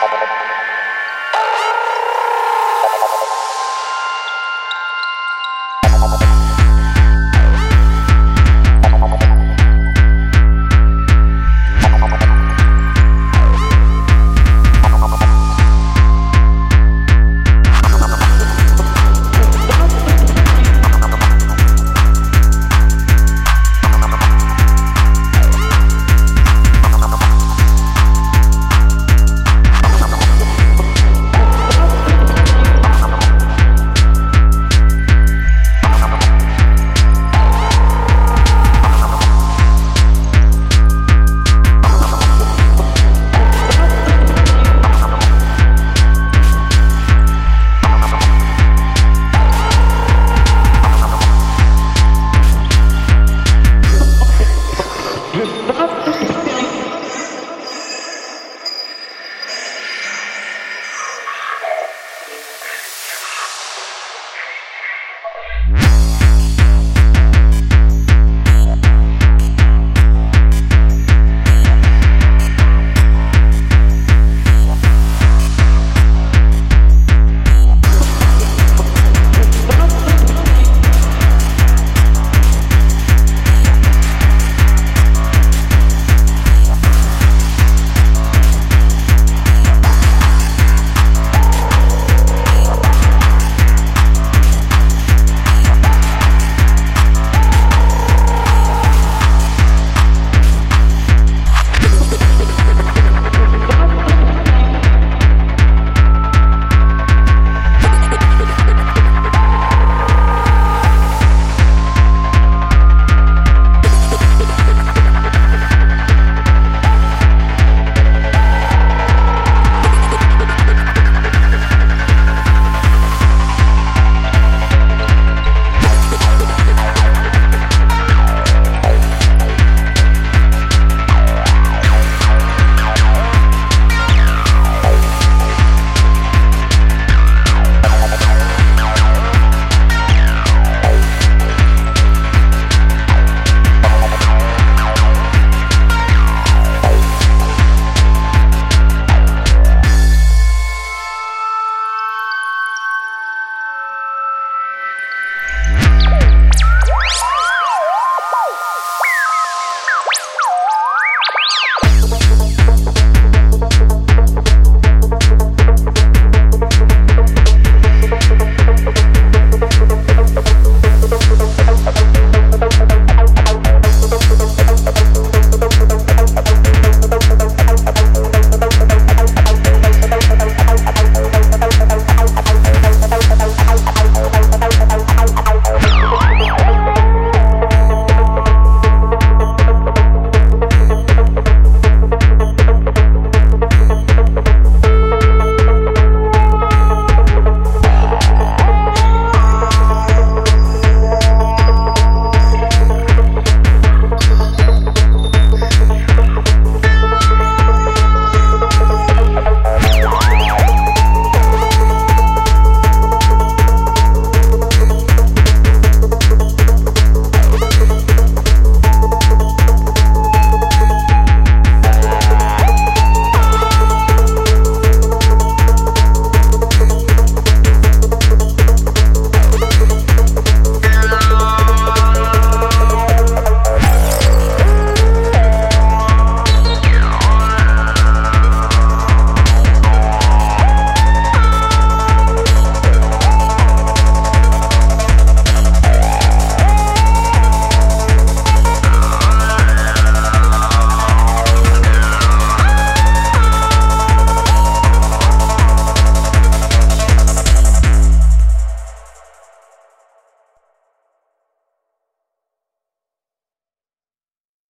Gracias.